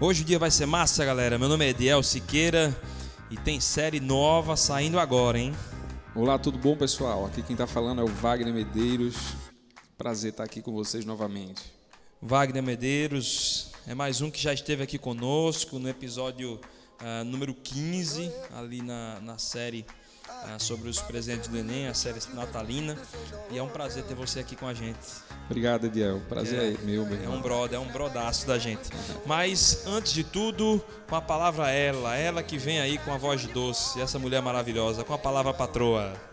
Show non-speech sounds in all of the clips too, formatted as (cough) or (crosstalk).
Hoje o dia vai ser massa, galera. Meu nome é Ediel Siqueira e tem série nova saindo agora, hein? Olá, tudo bom, pessoal? Aqui quem está falando é o Wagner Medeiros. Prazer estar aqui com vocês novamente. Wagner Medeiros é mais um que já esteve aqui conosco no episódio uh, número 15, ali na, na série uh, sobre os presentes do Enem, a série natalina. E é um prazer ter você aqui com a gente. Obrigado, Ediel. Prazer é, é meu, meu É um brother, é um brodaço da gente. Mas, antes de tudo, com a palavra ela, ela que vem aí com a voz doce, essa mulher maravilhosa, com a palavra patroa.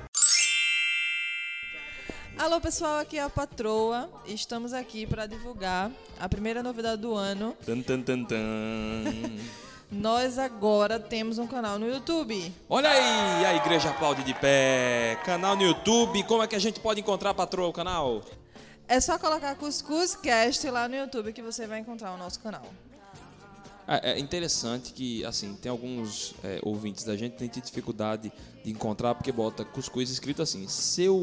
Alô pessoal, aqui é a Patroa. Estamos aqui para divulgar a primeira novidade do ano. Tan, tan, tan, tan. Nós agora temos um canal no YouTube. Olha aí, a igreja aplaude de pé. Canal no YouTube. Como é que a gente pode encontrar, Patroa, o canal? É só colocar Cuscuz Cast lá no YouTube que você vai encontrar o nosso canal. É, é interessante que, assim, tem alguns é, ouvintes da gente que tem dificuldade de encontrar porque bota cuscuz escrito assim, C-U-Z-C-U-S.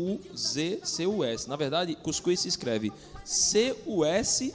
Na verdade, cuscuz se escreve C-U-S-C-U-Z.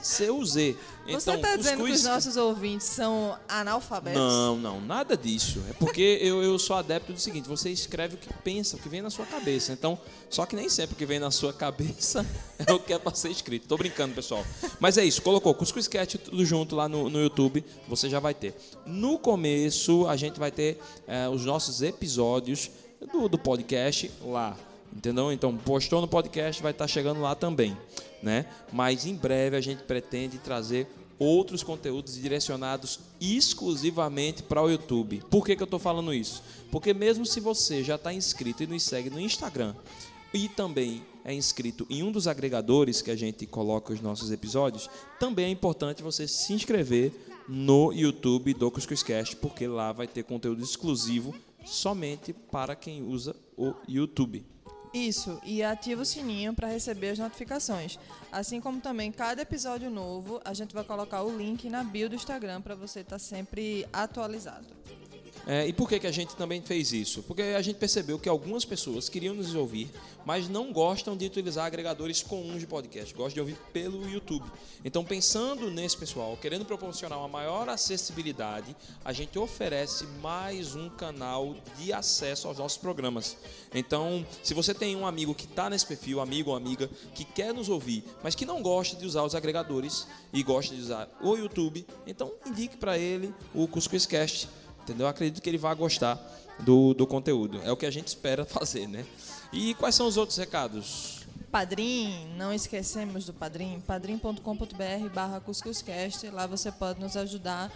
Então, Você está dizendo que os nossos ouvintes são analfabetos? Não, não, nada disso. É porque eu, eu sou adepto do seguinte: você escreve o que pensa, o que vem na sua cabeça. Então, só que nem sempre o que vem na sua cabeça (laughs) é o que é para ser escrito. Tô brincando, pessoal. Mas é isso, colocou Cuscuz Cat tudo junto lá no, no YouTube, você já vai ter. No começo, a gente vai ter é, os nossos episódios do, do podcast lá. Entendeu? Então, postou no podcast, vai estar chegando lá também né? Mas em breve a gente pretende trazer outros conteúdos direcionados exclusivamente para o YouTube. Por que, que eu estou falando isso? Porque mesmo se você já está inscrito e nos segue no Instagram e também é inscrito em um dos agregadores que a gente coloca os nossos episódios, também é importante você se inscrever no YouTube do Cuscuzcast, porque lá vai ter conteúdo exclusivo somente para quem usa o YouTube. Isso, e ativa o sininho para receber as notificações. Assim como também cada episódio novo, a gente vai colocar o link na bio do Instagram para você estar tá sempre atualizado. É, e por que, que a gente também fez isso? Porque a gente percebeu que algumas pessoas queriam nos ouvir, mas não gostam de utilizar agregadores comuns de podcast, gostam de ouvir pelo YouTube. Então, pensando nesse pessoal, querendo proporcionar uma maior acessibilidade, a gente oferece mais um canal de acesso aos nossos programas. Então, se você tem um amigo que está nesse perfil, amigo ou amiga, que quer nos ouvir, mas que não gosta de usar os agregadores e gosta de usar o YouTube, então indique para ele o Cuscuzcast entendeu? Eu acredito que ele vai gostar do, do conteúdo. É o que a gente espera fazer, né? E quais são os outros recados? Padrim, não esquecemos do Padrim, padrim.com.br barra cuscuzcast, lá você pode nos ajudar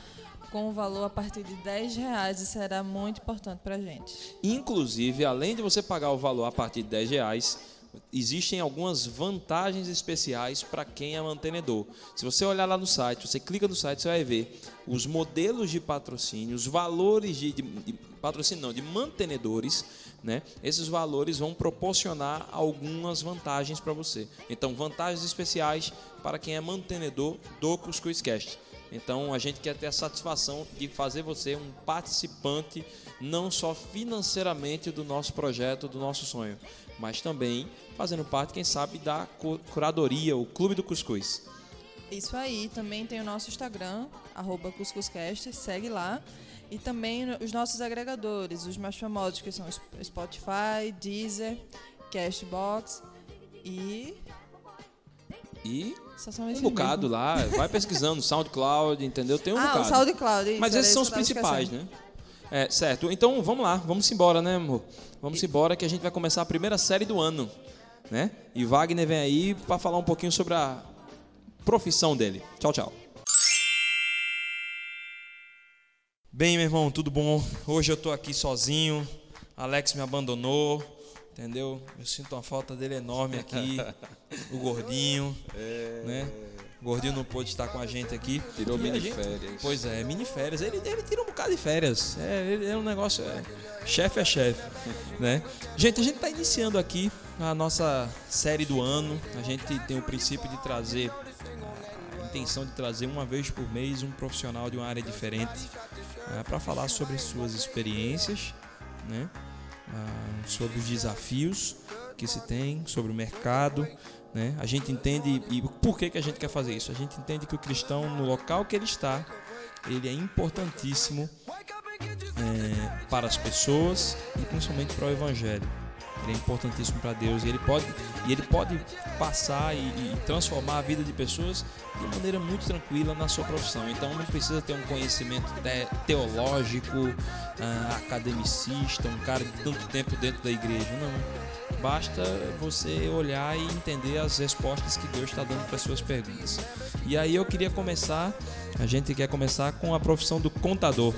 com o valor a partir de 10 reais e será muito importante para a gente. Inclusive, além de você pagar o valor a partir de 10 reais, existem algumas vantagens especiais para quem é mantenedor. Se você olhar lá no site, você clica no site, você vai ver os modelos de patrocínio, os valores de, de, de patrocínio, não, de mantenedores, né? Esses valores vão proporcionar algumas vantagens para você. Então, vantagens especiais para quem é mantenedor do Cuscuzcast. Então, a gente quer ter a satisfação de fazer você um participante não só financeiramente do nosso projeto, do nosso sonho, mas também fazendo parte, quem sabe, da curadoria, o Clube do Cuscuz. Isso aí, também tem o nosso Instagram, arroba Cuscuzcast, segue lá. E também os nossos agregadores, os mais famosos, que são Spotify, Deezer, Cashbox e. E um bocado mesmo. lá, vai pesquisando, SoundCloud, entendeu? Tem um ah, bocado. SoundCloud, isso, Mas esses são os principais, né? É, certo. Então vamos lá, vamos embora, né, amor? Vamos embora que a gente vai começar a primeira série do ano, né? E Wagner vem aí para falar um pouquinho sobre a profissão dele. Tchau, tchau. Bem, meu irmão, tudo bom? Hoje eu tô aqui sozinho. Alex me abandonou, entendeu? Eu sinto uma falta dele enorme aqui, o gordinho, é... né? O gordinho não pôde estar com a gente aqui. Tirou mini gente, férias. Pois é, mini férias. Ele, ele tira um bocado de férias. É, ele, é um negócio. É, chefe é chefe. Né? Gente, a gente está iniciando aqui a nossa série do ano. A gente tem o princípio de trazer. A intenção de trazer uma vez por mês um profissional de uma área diferente é, para falar sobre suas experiências, né? Ah, sobre os desafios que se tem, sobre o mercado, né? A gente entende, e por que, que a gente quer fazer isso? A gente entende que o cristão, no local que ele está, ele é importantíssimo é, para as pessoas e principalmente para o Evangelho. Ele é importantíssimo para Deus e ele pode, e ele pode passar e, e, transformar a vida de pessoas de maneira muito tranquila na sua profissão. Então não precisa ter um conhecimento te, teológico, uh, academicista, um cara de tanto tempo dentro da igreja. Não. Basta você olhar e entender as respostas que Deus está dando para as suas perguntas. E aí eu queria começar, a gente quer começar com a profissão do contador.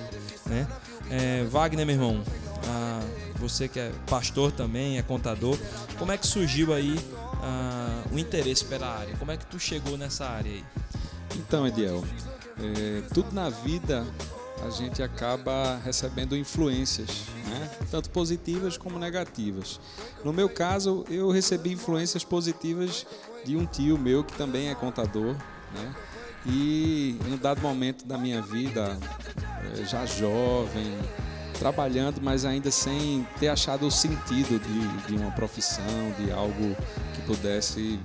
Né? É, Wagner, meu irmão, você que é pastor também, é contador, como é que surgiu aí uh, o interesse pela área? Como é que tu chegou nessa área aí? Então, Ediel, é, tudo na vida a gente acaba recebendo influências, né? tanto positivas como negativas. No meu caso, eu recebi influências positivas de um tio meu que também é contador, né? E em um dado momento da minha vida, é, já jovem, trabalhando, mas ainda sem ter achado o sentido de, de uma profissão, de algo que pudesse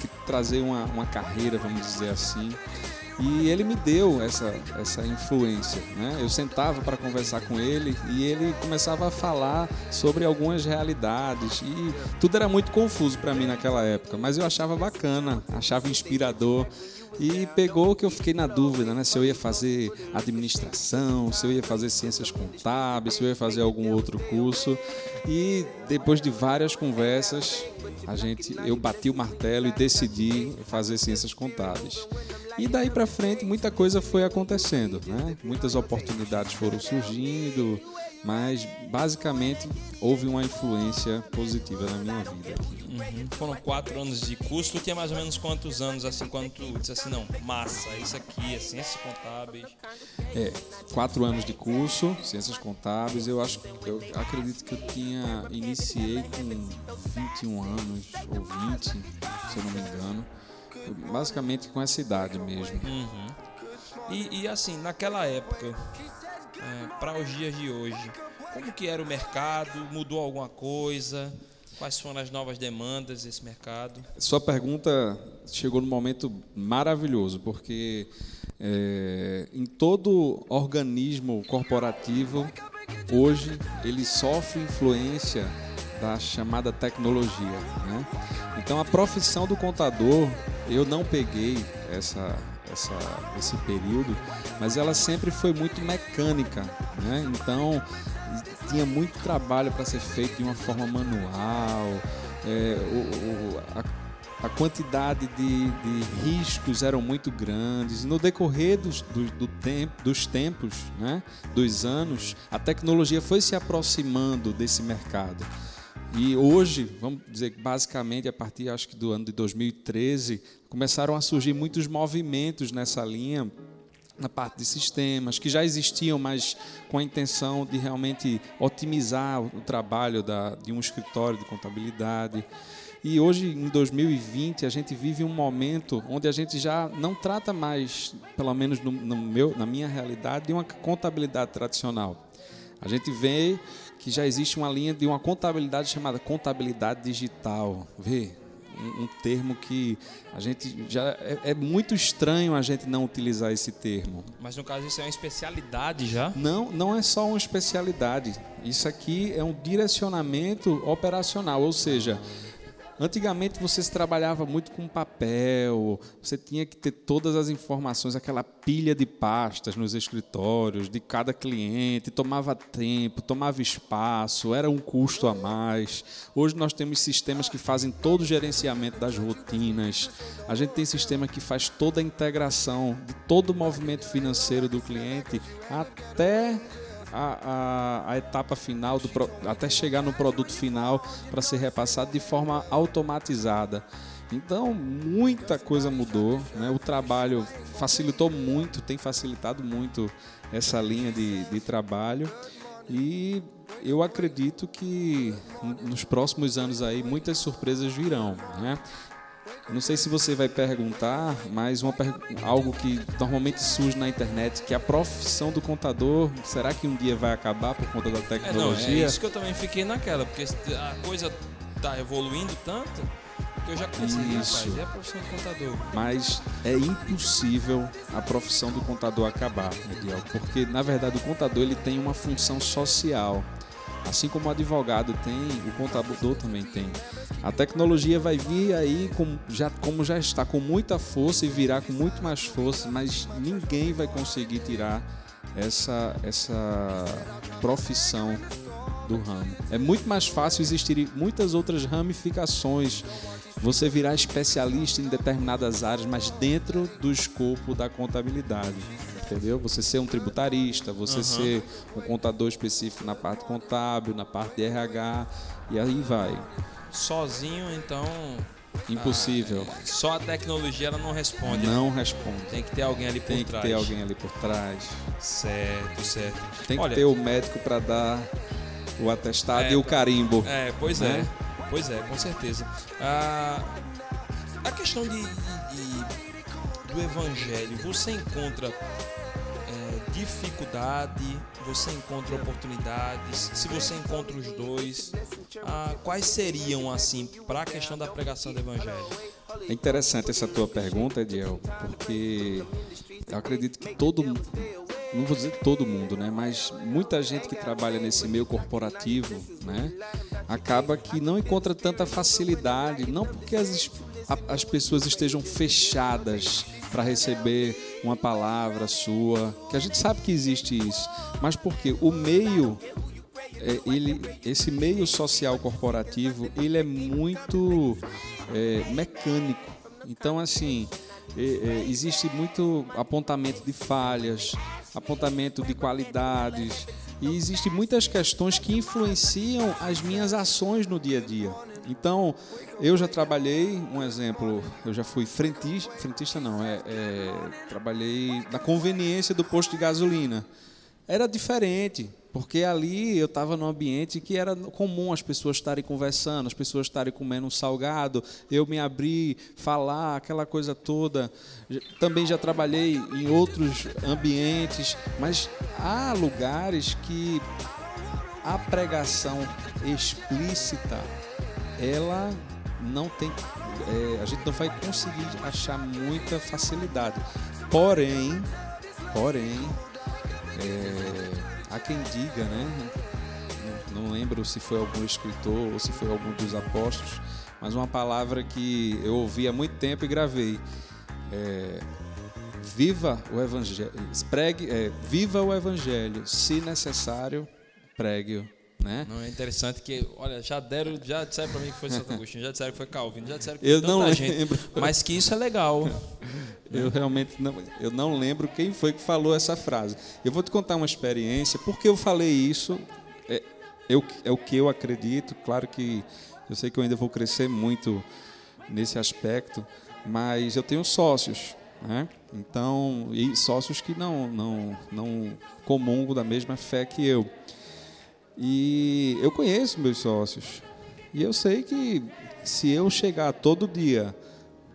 que trazer uma, uma carreira, vamos dizer assim. E ele me deu essa, essa influência. Né? Eu sentava para conversar com ele e ele começava a falar sobre algumas realidades. E tudo era muito confuso para mim naquela época, mas eu achava bacana, achava inspirador. E pegou que eu fiquei na dúvida, né? Se eu ia fazer administração, se eu ia fazer ciências contábeis, se eu ia fazer algum outro curso. E depois de várias conversas, a gente, eu bati o martelo e decidi fazer ciências contábeis. E daí para frente muita coisa foi acontecendo, né? Muitas oportunidades foram surgindo, mas basicamente houve uma influência positiva na minha vida. Uhum. Foram quatro anos de curso. Tu tinha mais ou menos quantos anos assim quando tu disse assim não, massa, isso aqui é ciências contábeis. É, quatro anos de curso, ciências contábeis. Eu acho, eu acredito que eu tinha iniciei com 21 anos ou 20, se eu não me engano basicamente com essa idade mesmo. Uhum. E, e, assim, naquela época, é, para os dias de hoje, como que era o mercado? Mudou alguma coisa? Quais foram as novas demandas desse mercado? Sua pergunta chegou num momento maravilhoso, porque é, em todo organismo corporativo, hoje, ele sofre influência da chamada tecnologia. Né? Então, a profissão do contador, eu não peguei essa, essa, esse período, mas ela sempre foi muito mecânica. Né? Então, tinha muito trabalho para ser feito de uma forma manual. É, o, o, a, a, quantidade de, de, riscos eram muito grandes. No decorrer dos, do, do tempo, dos tempos, né, dos anos, a tecnologia foi se aproximando desse mercado. E hoje, vamos dizer que basicamente a partir acho que do ano de 2013, começaram a surgir muitos movimentos nessa linha na parte de sistemas que já existiam, mas com a intenção de realmente otimizar o trabalho da, de um escritório de contabilidade. E hoje, em 2020, a gente vive um momento onde a gente já não trata mais, pelo menos no, no meu, na minha realidade, de uma contabilidade tradicional. A gente vê que já existe uma linha de uma contabilidade chamada contabilidade digital. Vê, um, um termo que a gente já é, é, muito estranho a gente não utilizar esse termo. Mas no caso isso é uma especialidade já? Não, não é só uma especialidade. Isso aqui é um direcionamento operacional, ou seja, Antigamente você se trabalhava muito com papel, você tinha que ter todas as informações, aquela pilha de pastas nos escritórios de cada cliente, tomava tempo, tomava espaço, era um custo a mais. Hoje nós temos sistemas que fazem todo o gerenciamento das rotinas. A gente tem sistema que faz toda a integração de todo o movimento financeiro do cliente até a, a, a etapa final, do, até chegar no produto final para ser repassado de forma automatizada. Então, muita coisa mudou, né? o trabalho facilitou muito, tem facilitado muito essa linha de, de trabalho e eu acredito que nos próximos anos aí muitas surpresas virão. Né? Não sei se você vai perguntar, mas uma, algo que normalmente surge na internet, que é a profissão do contador, será que um dia vai acabar por conta da tecnologia? É, não, é isso que eu também fiquei naquela, porque a coisa está evoluindo tanto porque eu já pensei, Isso. rapaz, é a profissão de contador. Mas é impossível a profissão do contador acabar, Ediel, porque na verdade o contador ele tem uma função social. Assim como o advogado tem, o contador também tem. A tecnologia vai vir aí com, já, como já está com muita força e virá com muito mais força, mas ninguém vai conseguir tirar essa, essa profissão do ramo. É muito mais fácil existir muitas outras ramificações. Você virar especialista em determinadas áreas, mas dentro do escopo da contabilidade. Entendeu? Você ser um tributarista, você ser um contador específico na parte contábil, na parte de RH, e aí vai. Sozinho, então, Impossível. só a tecnologia ela não responde. né? Não responde. Tem que ter alguém ali por Tem que trás. ter alguém ali por trás. Certo, certo. Tem que Olha, ter o médico para dar o atestado É, e o carimbo. É, pois né? é. Pois é, com certeza. Ah, a questão de, de- de- do evangelho, você encontra é, dificuldade, você encontra oportunidades, se você encontra os dois, ah, quais seriam, assim, para a questão da pregação do evangelho? É interessante essa tua pergunta, Ediel, porque eu acredito que todo não vou dizer todo mundo, né, mas muita gente que trabalha nesse meio corporativo, né, acaba que não encontra tanta facilidade, não porque as, as pessoas estejam fechadas para receber uma palavra sua, que a gente sabe que existe isso, mas porque o meio é, ele, esse meio social corporativo ele é muito é, mecânico. Então, assim, é, é, existe muito apontamento de falhas, apontamento de qualidades, e existem muitas questões que influenciam as minhas ações no dia a dia. Então, eu já trabalhei, um exemplo, eu já fui frentista, frentista não, é, é trabalhei na conveniência do posto de gasolina era diferente, porque ali eu estava num ambiente que era comum as pessoas estarem conversando, as pessoas estarem comendo um salgado, eu me abrir, falar, aquela coisa toda. Também já trabalhei em outros ambientes, mas há lugares que a pregação explícita, ela não tem, é, a gente não vai conseguir achar muita facilidade. Porém, porém, é, há quem diga, né? Não, lembro se foi algum escritor ou se foi algum dos apóstolos, mas uma palavra que eu ouvi há muito tempo e gravei. É, viva o evangelho, pregue, é, viva o evangelho, se necessário, pregue-o, né? Não é interessante que, olha, já deram, já disseram para mim que foi Santo Agostinho, já disseram que foi Calvino, já disseram que Eu foi tanta não gente, lembro. mas que isso é legal. (laughs) Eu realmente não, eu não lembro quem foi que falou essa frase. Eu vou te contar uma experiência. Porque eu falei isso, é, eu, é o que eu acredito. Claro que eu sei que eu ainda vou crescer muito nesse aspecto, mas eu tenho sócios, né? Então, e sócios que não, não, não comungam da mesma fé que eu. E eu conheço meus sócios. E eu sei que se eu chegar todo dia,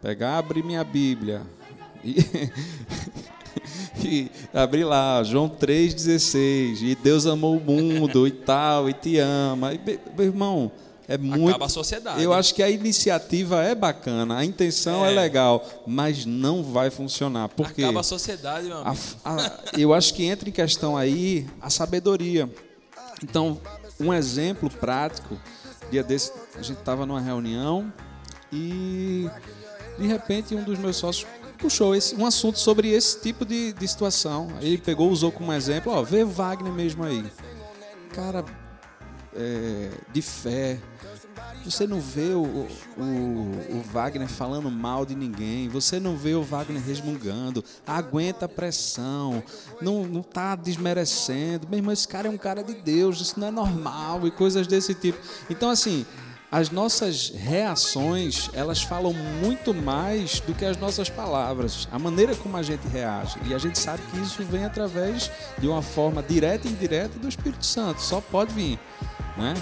pegar, abrir minha Bíblia e, (laughs) e abrir lá, João 3,16, e Deus amou o mundo e tal, e te ama. E, meu irmão, é muito. Acaba a sociedade. Eu acho que a iniciativa é bacana, a intenção é, É. legal, mas não vai funcionar. Porque Acaba a sociedade, meu a- amigo. a- eu acho que entra em questão aí a sabedoria. Então, um exemplo prático, dia desse a gente estava numa reunião e de repente um dos meus sócios puxou esse, um assunto sobre esse tipo de, de situação. Ele pegou, usou como exemplo, ó, vê Wagner mesmo aí. Cara, é, de fé. Você não vê o, o, o Wagner falando mal de ninguém, você não vê o Wagner resmungando, aguenta a pressão, não, não tá desmerecendo. Meu irmão, esse cara é um cara de Deus, isso não é normal e coisas desse tipo. Então, assim, as nossas reações, elas falam muito mais do que as nossas palavras, a maneira como a gente reage. E a gente sabe que isso vem através de uma forma direta e indireta do Espírito Santo, só pode vir né?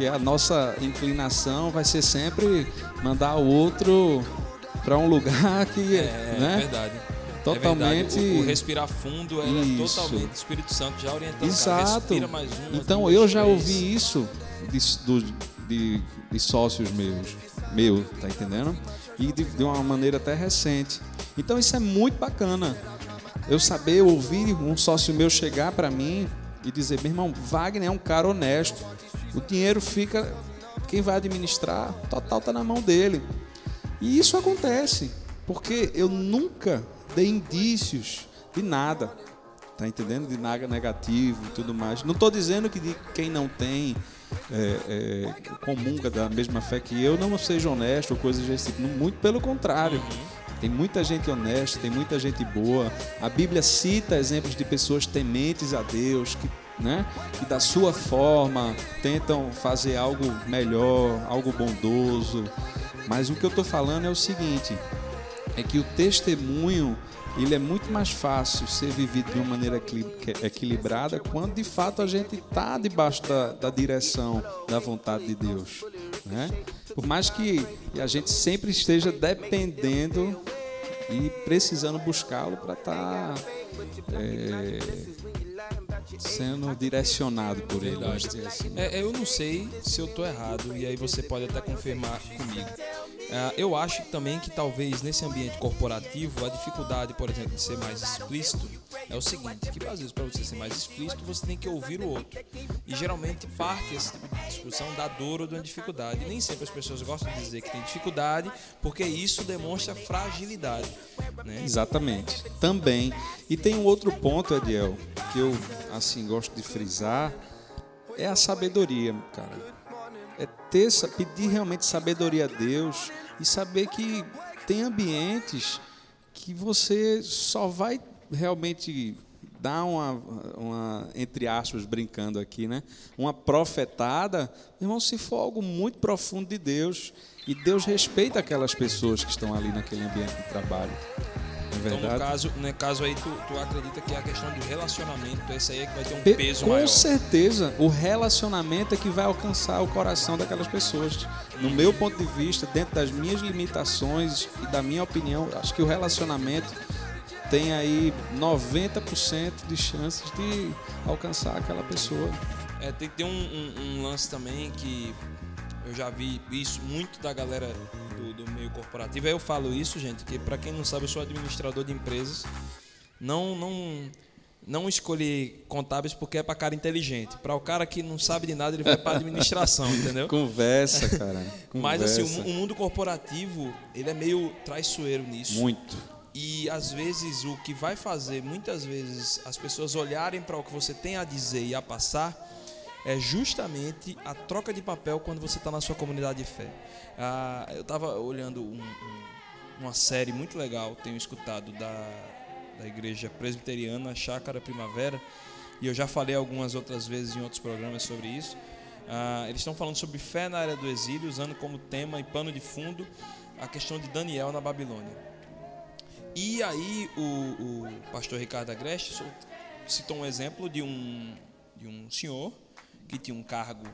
Porque a nossa inclinação vai ser sempre mandar o outro para um lugar (laughs) que, É, né? verdade. Totalmente- É verdade. O, o respirar fundo Isso. totalmente Espírito Santo já orientando. cara, Exato. respira mais uma, Então duas, eu já três. ouvi isso de, de, de sócios meus, meu, tá entendendo? E de, de uma maneira até recente. Então isso é muito bacana. Eu saber ouvir um sócio meu chegar para mim e dizer, meu irmão, Wagner é um cara honesto. O dinheiro fica, quem vai administrar, total tá na mão dele. E isso acontece, porque eu nunca dei indícios de nada. Tá entendendo? De nada negativo e tudo mais. Não estou dizendo que de quem não tem é, é, comunga da mesma fé que eu não seja honesto ou coisas desse tipo. Muito pelo contrário. Tem muita gente honesta, tem muita gente boa. A Bíblia cita exemplos de pessoas tementes a Deus, que, né, que da sua forma tentam fazer algo melhor, algo bondoso. Mas o que eu estou falando é o seguinte: é que o testemunho ele é muito mais fácil ser vivido de uma maneira equilibrada quando de fato a gente está debaixo da, da, direção da vontade de Deus. Né? Por mais que a gente sempre esteja dependendo e precisando buscá-lo para estar tá, é, sendo direcionado por ele. Assim. É, eu não sei se eu estou errado e aí você pode até confirmar comigo. É, eu acho também que talvez nesse ambiente corporativo a dificuldade, por exemplo, de ser mais explícito é o seguinte, que às vezes para você ser mais explícito você tem que ouvir o outro. E geralmente parte esse tipo de discussão da dor ou da dificuldade. E nem sempre as pessoas gostam de dizer que tem dificuldade, porque isso demonstra fragilidade. Né? Exatamente. Também. E tem um outro ponto, Ediel, que eu assim gosto de frisar, é a sabedoria, cara é ter, pedir realmente sabedoria a Deus e saber que tem ambientes que você só vai realmente dar uma, uma, entre aspas, brincando aqui, né? Uma profetada, irmão, se for algo muito profundo de Deus, e Deus respeita aquelas pessoas que estão ali naquele ambiente de trabalho. É então, no caso, no caso aí, tu, tu acredita que é a questão do relacionamento, esse aí é que vai ter um peso Com maior. Com certeza, o relacionamento é que vai alcançar o coração daquelas pessoas. No meu ponto de vista, dentro das minhas limitações e da minha opinião, acho que o relacionamento tem aí 90% de chances de alcançar aquela pessoa. É, tem que ter um, um, um lance também que eu já vi isso muito da galera do, do meio corporativo. Aí eu falo isso, gente, que para quem não sabe, eu sou administrador de empresas. Não, não, não escolhi contábeis porque é para cara inteligente. Para o cara que não sabe de nada, ele vai para administração, (laughs) entendeu? Conversa, cara. Conversa. Mas assim, o, o mundo corporativo, ele é meio traiçoeiro nisso. Muito. E às vezes o que vai fazer, muitas vezes, as pessoas olharem para o que você tem a dizer e a passar, é justamente a troca de papel quando você está na sua comunidade de fé. Ah, eu estava olhando um, um, uma série muito legal, tenho escutado da, da igreja presbiteriana Chácara Primavera, e eu já falei algumas outras vezes em outros programas sobre isso. Ah, eles estão falando sobre fé na área do exílio, usando como tema e pano de fundo a questão de Daniel na Babilônia. E aí o, o pastor Ricardo Agreste citou um exemplo de um, de um senhor que tinha um cargo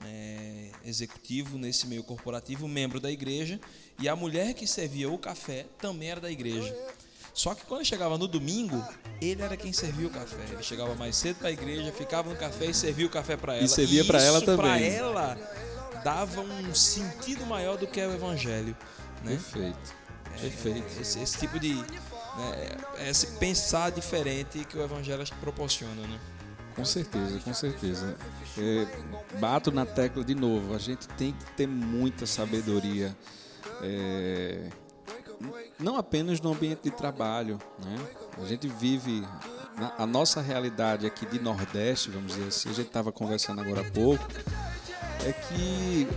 né, executivo nesse meio corporativo, membro da igreja, e a mulher que servia o café também era da igreja. Só que quando chegava no domingo, ele era quem servia o café. Ele chegava mais cedo para a igreja, ficava no café e servia o café para ela. E servia para ela também. Para ela dava um sentido maior do que é o evangelho. Né? Perfeito. É, Perfeito. Esse, esse, tipo de né, é esse pensar diferente que o evangelho proporciona, né? Com certeza, com certeza. É, bato na tecla de novo. A gente tem que ter muita sabedoria. É, não apenas no ambiente de trabalho. Né? A gente vive a nossa realidade aqui de Nordeste, vamos dizer assim, a gente estava conversando agora há pouco, é que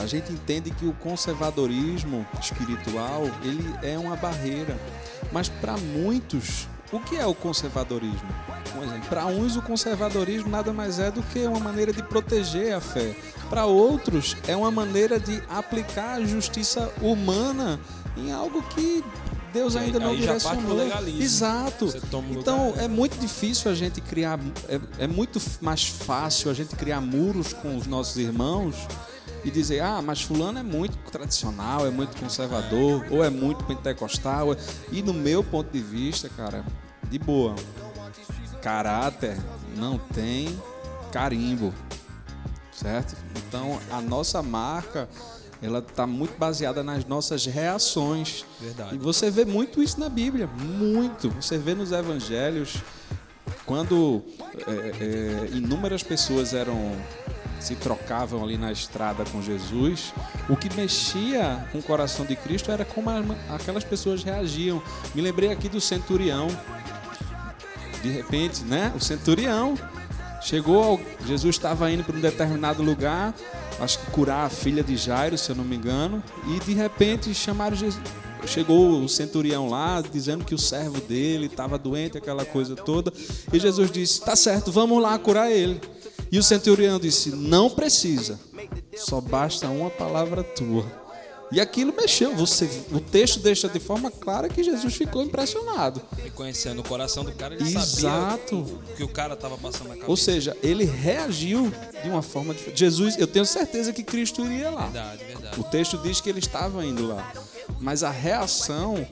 a gente entende que o conservadorismo espiritual ele é uma barreira, mas para muitos o que é o conservadorismo? Para uns, o conservadorismo nada mais é do que uma maneira de proteger a fé. Para outros, é uma maneira de aplicar a justiça humana em algo que Deus ainda não direcionou. Exato. Então é muito difícil a gente criar, é, é muito mais fácil a gente criar muros com os nossos irmãos e dizer, ah, mas fulano é muito tradicional, é muito conservador, ou é muito pentecostal. E no meu ponto de vista, cara, de boa, caráter não tem carimbo. certo? Então a nossa marca ela está muito baseada nas nossas reações. Verdade. E você vê muito isso na Bíblia, muito. Você vê nos Evangelhos quando é, é, inúmeras pessoas eram se trocavam ali na estrada com Jesus, o que mexia com o coração de Cristo era como aquelas pessoas reagiam. Me lembrei aqui do centurião. De repente, né? O centurião chegou, Jesus estava indo para um determinado lugar, acho que curar a filha de Jairo, se eu não me engano, e de repente chamaram Jesus. Chegou o centurião lá dizendo que o servo dele estava doente, aquela coisa toda, e Jesus disse: "Tá certo, vamos lá curar ele". E o centurião disse: Não precisa, só basta uma palavra tua. E aquilo mexeu. Você, o texto deixa de forma clara que Jesus ficou impressionado. Reconhecendo o coração do cara, ele Exato. sabia que o cara estava passando na cabeça. Ou seja, ele reagiu de uma forma diferente. Jesus, eu tenho certeza que Cristo iria lá. Verdade, verdade. O texto diz que ele estava indo lá. Mas a reação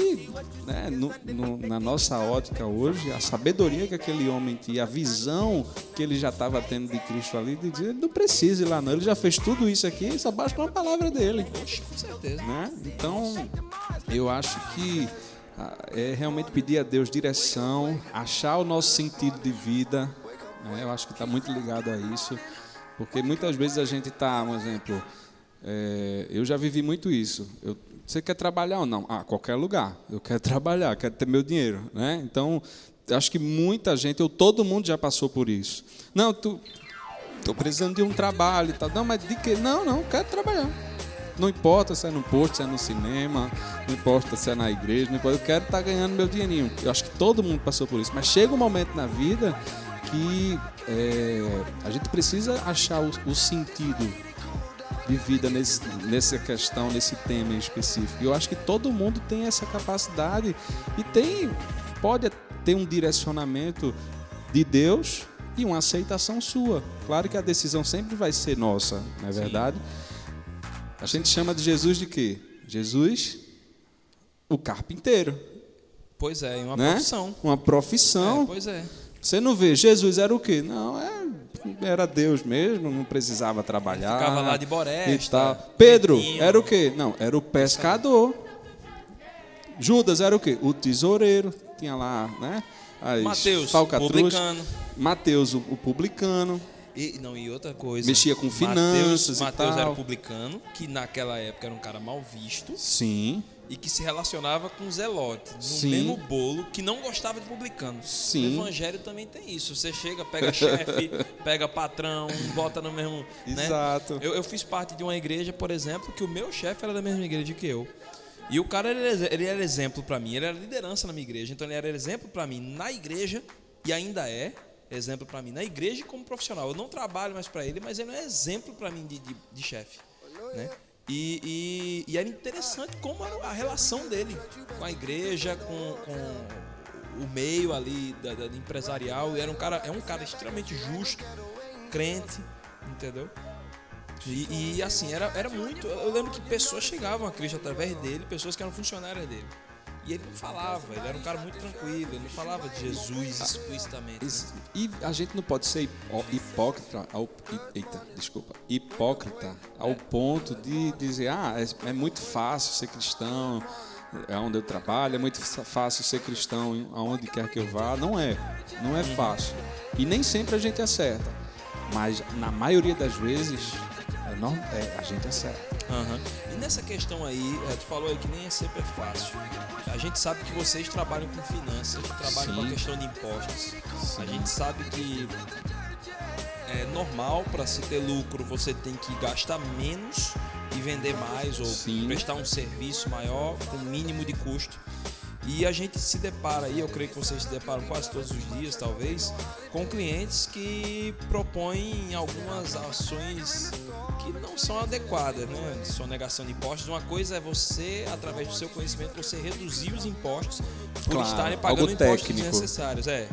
que, né, no, no, na nossa ótica hoje, a sabedoria que aquele homem tinha, a visão que ele já estava tendo de Cristo ali, de dizer, ele não precisa ir lá não, ele já fez tudo isso aqui, só basta uma palavra dele. Com certeza. Né? Então, eu acho que ah, é realmente pedir a Deus direção, achar o nosso sentido de vida, né? eu acho que está muito ligado a isso, porque muitas vezes a gente está, um exemplo, é, eu já vivi muito isso. Eu você quer trabalhar ou não? Ah, qualquer lugar. Eu quero (laughs) trabalhar, quero ter meu dinheiro, né? Então, acho que muita gente, ou todo mundo já passou por isso. Não, tu tô precisando de um trabalho e tal. Não, mas de que? Não, não, quero trabalhar. Não importa se é no posto, se é no cinema, não importa se é na igreja, não importa, eu quero estar tá ganhando meu dinheirinho. Eu acho que todo mundo passou por isso. Mas chega um momento na vida que é, a gente precisa achar o, o sentido de vida nesse, nessa questão, nesse tema em específico. Eu acho que todo mundo tem essa capacidade e tem pode ter um direcionamento de Deus e uma aceitação sua. Claro que a decisão sempre vai ser nossa, não é verdade? A gente chama de Jesus de quê? Jesus, o carpinteiro. Pois é, uma né? profissão. Uma profissão. É, pois é. Você não vê, Jesus era o quê? Não, é era Deus mesmo, não precisava trabalhar. Ficava lá de boresta. Pedro era o quê? Não, era o pescador. Judas era o quê? O tesoureiro. Tinha lá, né? As Mateus, publicano. Mateus, o, o publicano. E, não, e outra coisa. Mexia com finanças Mateus, Mateus era publicano, que naquela época era um cara mal visto. Sim e que se relacionava com Zelote, no Sim. mesmo bolo, que não gostava de publicano. Sim. O evangelho também tem isso. Você chega, pega chefe, (laughs) pega patrão, bota no mesmo. Né? Exato. Eu, eu, fiz parte de uma igreja, por exemplo, que o meu chefe era da mesma igreja que eu. E o cara, ele, ele era exemplo para mim, ele era liderança na minha igreja. Então ele era exemplo para mim na igreja e ainda é exemplo para mim na igreja como profissional. Eu não trabalho mais para ele, mas ele é um exemplo para mim de, de, de chefe. Né? E, e, e, era interessante como era a relação dele com a igreja, com, com o meio ali da, da, empresarial. E era um cara, é um cara extremamente justo, crente, entendeu? E, e, assim, era, era muito. Eu lembro que pessoas chegavam a Cristo através dele, pessoas que eram funcionárias dele. E ele não falava, ele era um cara muito tranquilo, ele não falava de Jesus explicitamente. Né? E a gente não pode ser hipócrita ao. Eita, desculpa. Hipócrita ao ponto de dizer, ah, é, é muito fácil ser cristão, é onde eu trabalho, é muito fácil ser cristão aonde quer que eu vá. Não é. Não é fácil. E nem sempre a gente acerta. Mas na maioria das vezes, é, não, é, a gente acerta. Uhum. E nessa questão aí, é, tu falou aí que nem é sempre é fácil. A gente sabe que vocês trabalham com finanças, trabalham Sim. com a questão de impostos. Sim. A gente sabe que é normal para se ter lucro você tem que gastar menos e vender mais ou Sim. prestar um serviço maior com mínimo de custo. E a gente se depara aí, eu creio que vocês se deparam quase todos os dias, talvez, com clientes que propõem algumas ações que não são adequadas, né? Sonegação de impostos. Uma coisa é você, através do seu conhecimento, você reduzir os impostos por claro, estarem pagando impostos desnecessários. É.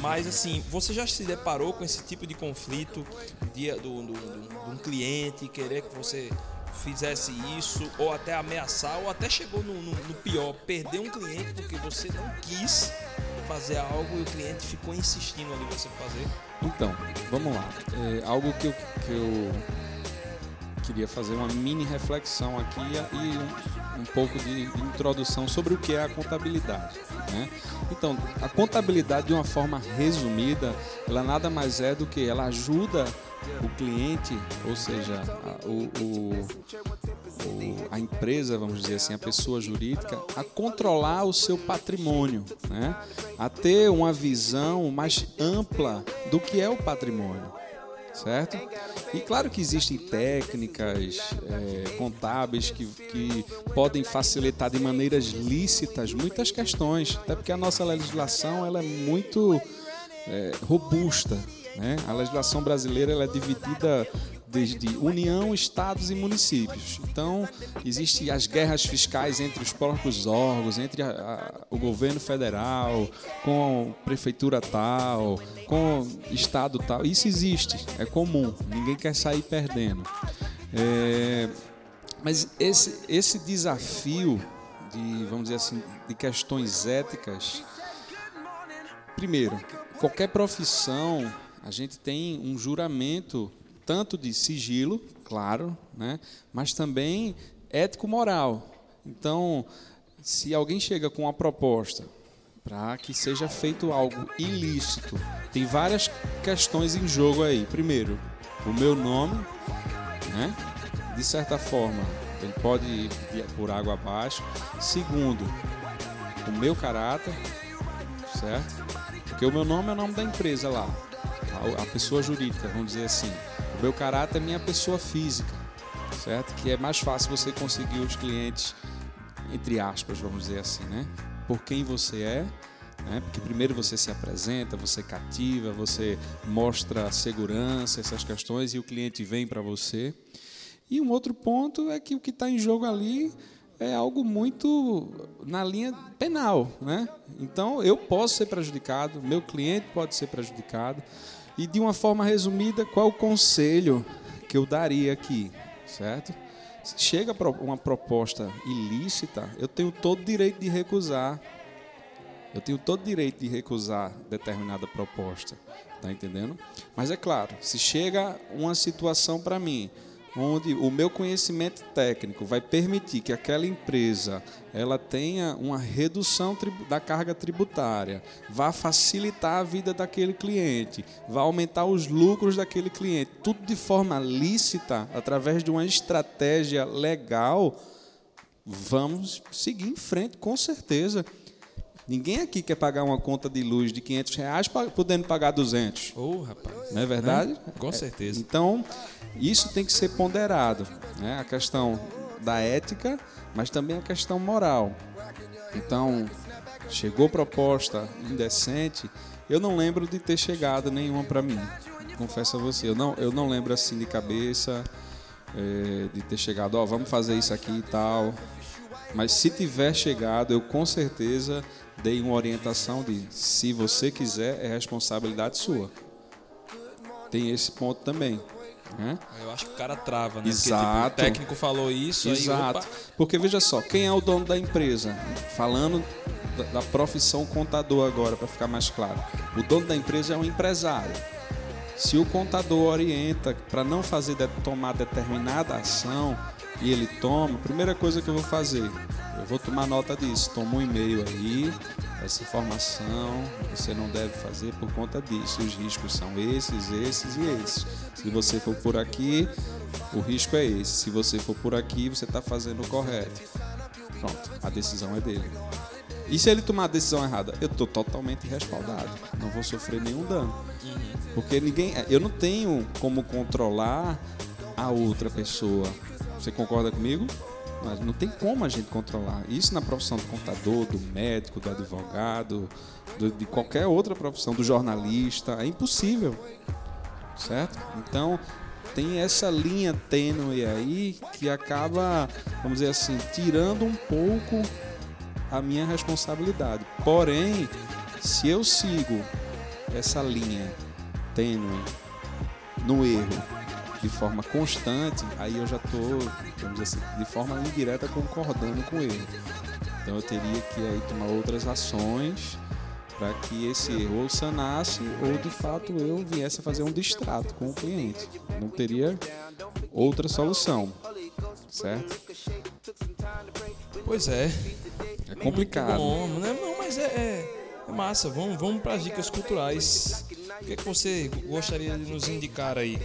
Mas assim, você já se deparou com esse tipo de conflito de, do, do, do, de um cliente querer que você fizesse isso, ou até ameaçar, ou até chegou no, no, no pior, perder um cliente porque você não quis fazer algo e o cliente ficou insistindo ali você fazer? Então, vamos lá. É algo que eu, que eu queria fazer uma mini reflexão aqui e um, um pouco de introdução sobre o que é a contabilidade. Né? Então, a contabilidade, de uma forma resumida, ela nada mais é do que ela ajuda o cliente, ou seja, a, o, o, a empresa, vamos dizer assim, a pessoa jurídica, a controlar o seu patrimônio, né? a ter uma visão mais ampla do que é o patrimônio certo? E claro que existem técnicas é, contábeis que, que podem facilitar de maneiras lícitas muitas questões, até porque a nossa legislação ela é muito é, robusta. Né? A legislação brasileira ela é dividida desde União, estados e municípios. Então, existem as guerras fiscais entre os próprios órgãos, entre a, a, o governo federal, com a prefeitura tal, com estado tal. Isso existe, é comum, ninguém quer sair perdendo. É, mas esse, esse desafio de, vamos dizer assim, de questões éticas, primeiro, qualquer profissão, a gente tem um juramento tanto de sigilo, claro, né, mas também ético-moral. Então, se alguém chega com uma proposta para que seja feito algo ilícito, tem várias questões em jogo aí. Primeiro, o meu nome, né? De certa forma, ele pode ir por água abaixo. Segundo, o meu caráter, certo? Porque o meu nome é o nome da empresa lá, a pessoa jurídica, vamos dizer assim. O meu caráter é minha pessoa física, certo? Que é mais fácil você conseguir os clientes, entre aspas, vamos dizer assim, né? Por quem você é, né? Porque primeiro você se apresenta, você cativa, você mostra segurança, essas questões, e o cliente vem para você. E um outro ponto é que o que está em jogo ali é algo muito na linha penal, né? Então eu posso ser prejudicado, meu cliente pode ser prejudicado. E de uma forma resumida, qual o conselho que eu daria aqui, certo? Chega uma proposta ilícita, eu tenho todo o direito de recusar. Eu tenho todo o direito de recusar determinada proposta, tá entendendo? Mas é claro, se chega uma situação para mim onde o meu conhecimento técnico vai permitir que aquela empresa ela tenha uma redução da carga tributária, vá facilitar a vida daquele cliente, vai aumentar os lucros daquele cliente, tudo de forma lícita, através de uma estratégia legal, vamos seguir em frente, com certeza. Ninguém aqui quer pagar uma conta de luz de 500 reais podendo pagar 200. Oh, rapaz. Não é verdade? É, com certeza. Então, isso tem que ser ponderado. Né? A questão da ética, mas também a questão moral. Então, chegou proposta indecente, eu não lembro de ter chegado nenhuma para mim. Confesso a você, eu não, eu não lembro assim de cabeça é, de ter chegado, ó, oh, vamos fazer isso aqui e tal. Mas se tiver chegado, eu com certeza dei uma orientação de se você quiser, é responsabilidade sua. Tem esse ponto também. Né? Eu acho que o cara trava, né? Exato. Porque, tipo, o técnico falou isso. Exato. Aí, Porque veja só, quem é o dono da empresa? Falando da, da profissão contador agora, para ficar mais claro. O dono da empresa é um empresário. Se o contador orienta para não fazer tomar determinada ação e ele toma, primeira coisa que eu vou fazer, eu vou tomar nota disso. Toma um e-mail aí, essa informação você não deve fazer por conta disso. Os riscos são esses, esses e esses. Se você for por aqui, o risco é esse. Se você for por aqui, você está fazendo o correto. Pronto, a decisão é dele. E se ele tomar a decisão errada, eu estou totalmente respaldado. Não vou sofrer nenhum dano. Porque ninguém. Eu não tenho como controlar a outra pessoa. Você concorda comigo? Mas não tem como a gente controlar. Isso na profissão do contador, do médico, do advogado, do, de qualquer outra profissão, do jornalista, é impossível. Certo? Então, tem essa linha tênue aí que acaba, vamos dizer assim, tirando um pouco a minha responsabilidade. Porém, se eu sigo essa linha tênue no erro de forma constante, aí eu já estou, vamos dizer assim, de forma indireta concordando com ele. Então eu teria que aí tomar outras ações para que esse erro ou sanasse ou de fato eu viesse a fazer um distrato com o cliente. Não teria outra solução, certo? Pois é. É complicado. Bom, né? Não, mas é, é, é massa. Vamos, vamos para as dicas culturais. O que, é que você gostaria de nos indicar aí?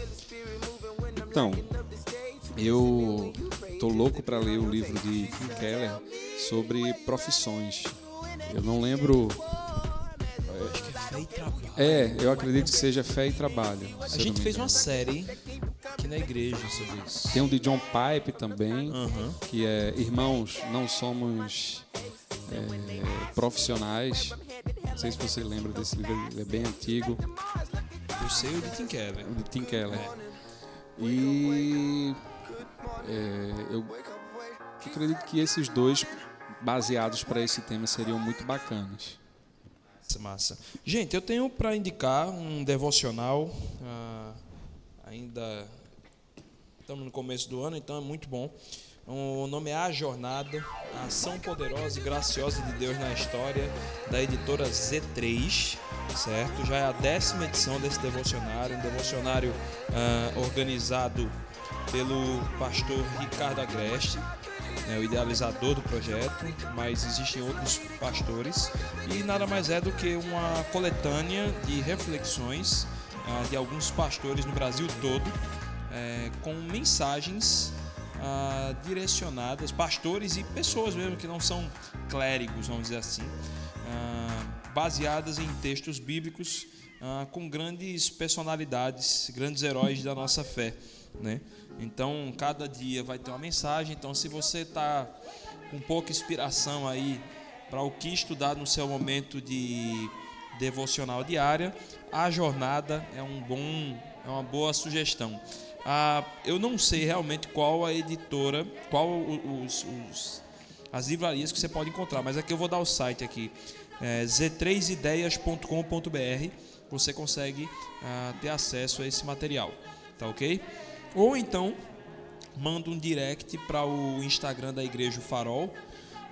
Então, eu tô louco para ler o livro de Tim Keller sobre profissões. Eu não lembro. Acho que é fé e trabalho. É, eu acredito que seja fé e trabalho. A gente fez uma série aqui na igreja sobre isso. Tem um de John Pipe também, Aham. que é Irmãos, não somos é, profissionais. Não sei se você lembra desse livro, ele é bem antigo, Eu sei o de Tim Keller. de Tim Keller. E é, eu acredito que esses dois, baseados para esse tema, seriam muito bacanas. Massa. Gente, eu tenho para indicar um devocional. ah, ainda estamos no começo do ano, então é muito bom. O nome é A Jornada, a Ação Poderosa e Graciosa de Deus na História, da editora Z3, certo? Já é a décima edição desse devocionário, um devocionário ah, organizado pelo pastor Ricardo Agreste, né, o idealizador do projeto, mas existem outros pastores e nada mais é do que uma coletânea de reflexões ah, de alguns pastores no Brasil todo, eh, com mensagens ah, direcionadas, pastores e pessoas mesmo que não são clérigos, vamos dizer assim, ah, baseadas em textos bíblicos ah, com grandes personalidades, grandes heróis da nossa fé, né? Então, cada dia vai ter uma mensagem. Então, se você está com pouca inspiração aí para o que estudar no seu momento de devocional diária, a jornada é um bom, é uma boa sugestão. Ah, eu não sei realmente qual a editora, qual os, os- as livrarias que você pode encontrar, mas aqui eu vou dar o site aqui, é, z3ideias.com.br, você consegue ah, ter acesso a esse material, tá ok? Ou então manda um direct para o Instagram da Igreja Farol,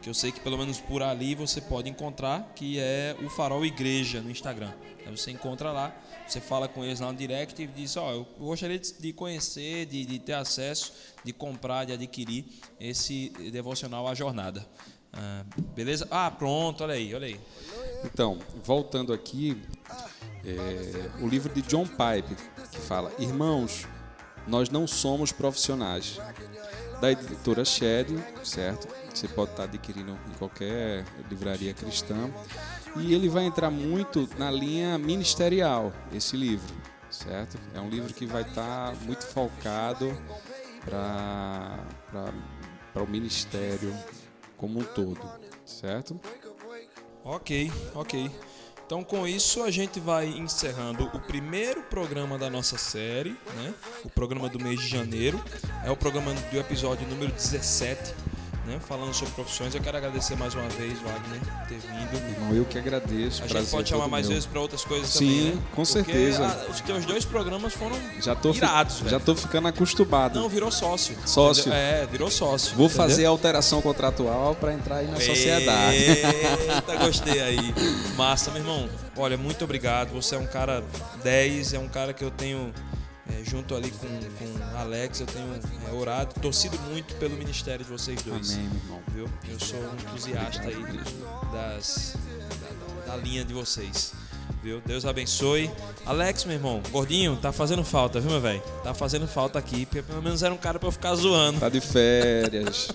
que eu sei que pelo menos por ali você pode encontrar, que é o Farol Igreja no Instagram. Aí você encontra lá, você fala com eles lá no direct e diz, ó, eu gostaria de conhecer, de, de ter acesso, de comprar, de adquirir esse devocional à jornada. Ah, beleza? Ah, pronto, olha aí, olha aí. Então, voltando aqui, é, o livro de John Pipe, que fala: Irmãos, nós não somos profissionais. Da editora Shed, certo? Você pode estar adquirindo em qualquer livraria cristã. E ele vai entrar muito na linha ministerial, esse livro, certo? É um livro que vai estar muito focado para o ministério como um todo, certo? Ok, ok. Então com isso a gente vai encerrando o primeiro programa da nossa série, né? O programa do mês de janeiro. É o programa do episódio número 17, né? Falando sobre profissões. Eu quero agradecer mais uma vez, Wagner, por ter vindo. Irmão, eu que agradeço. A gente pode chamar todo mais meu. vezes para outras coisas Sim, também, né? com Porque certeza. a- os teus dois programas foram Já tô, fi- irados, velho. já tô ficando acostumado. Não, virou sócio. Sócio. entendeu? É, virou sócio. Vou entendeu? fazer a alteração contratual para entrar aí na sociedade. Eita, (laughs) gostei aí. Massa, meu irmão. Olha, muito obrigado. Você é um cara 10, é um cara que eu tenho, é, junto ali com, com Alex, eu tenho é, orado, torcido muito pelo ministério de vocês dois. Amém, meu irmão. Viu? Eu sou um entusiasta aí das, da, da linha de vocês. Viu? Deus abençoe. Alex, meu irmão, gordinho, tá fazendo falta, viu, meu velho? Tá fazendo falta aqui, porque pelo menos era um cara pra eu ficar zoando. Tá de férias.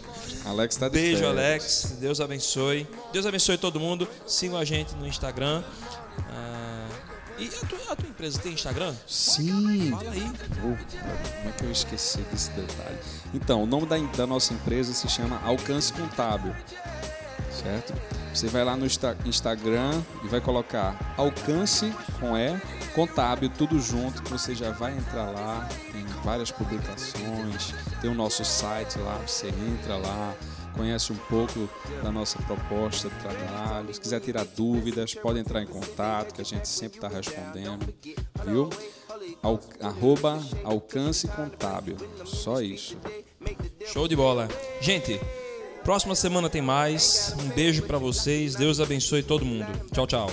Alex tá de Beijo, férias. Alex. Deus abençoe. Deus abençoe todo mundo. Sigam a gente no Instagram. Ah, e a tua, a tua empresa tem Instagram? Sim. Fala aí. Oh, como é que eu esqueci desse detalhe? Então, o nome da, da nossa empresa se chama Alcance Contábil, certo? Você vai lá no Insta- Instagram e vai colocar Alcance com E, Contábil, tudo junto, que você já vai entrar lá. Tem várias publicações, tem o nosso site lá, você entra lá, conhece um pouco da nossa proposta de trabalho. Se quiser tirar dúvidas, pode entrar em contato, que a gente sempre está respondendo, viu? Al, arroba alcance contábil. Só isso. Show de bola. Gente, próxima semana tem mais. Um beijo pra vocês. Deus abençoe todo mundo. Tchau, tchau.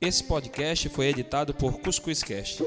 Esse podcast foi editado por Cuscuz Cast.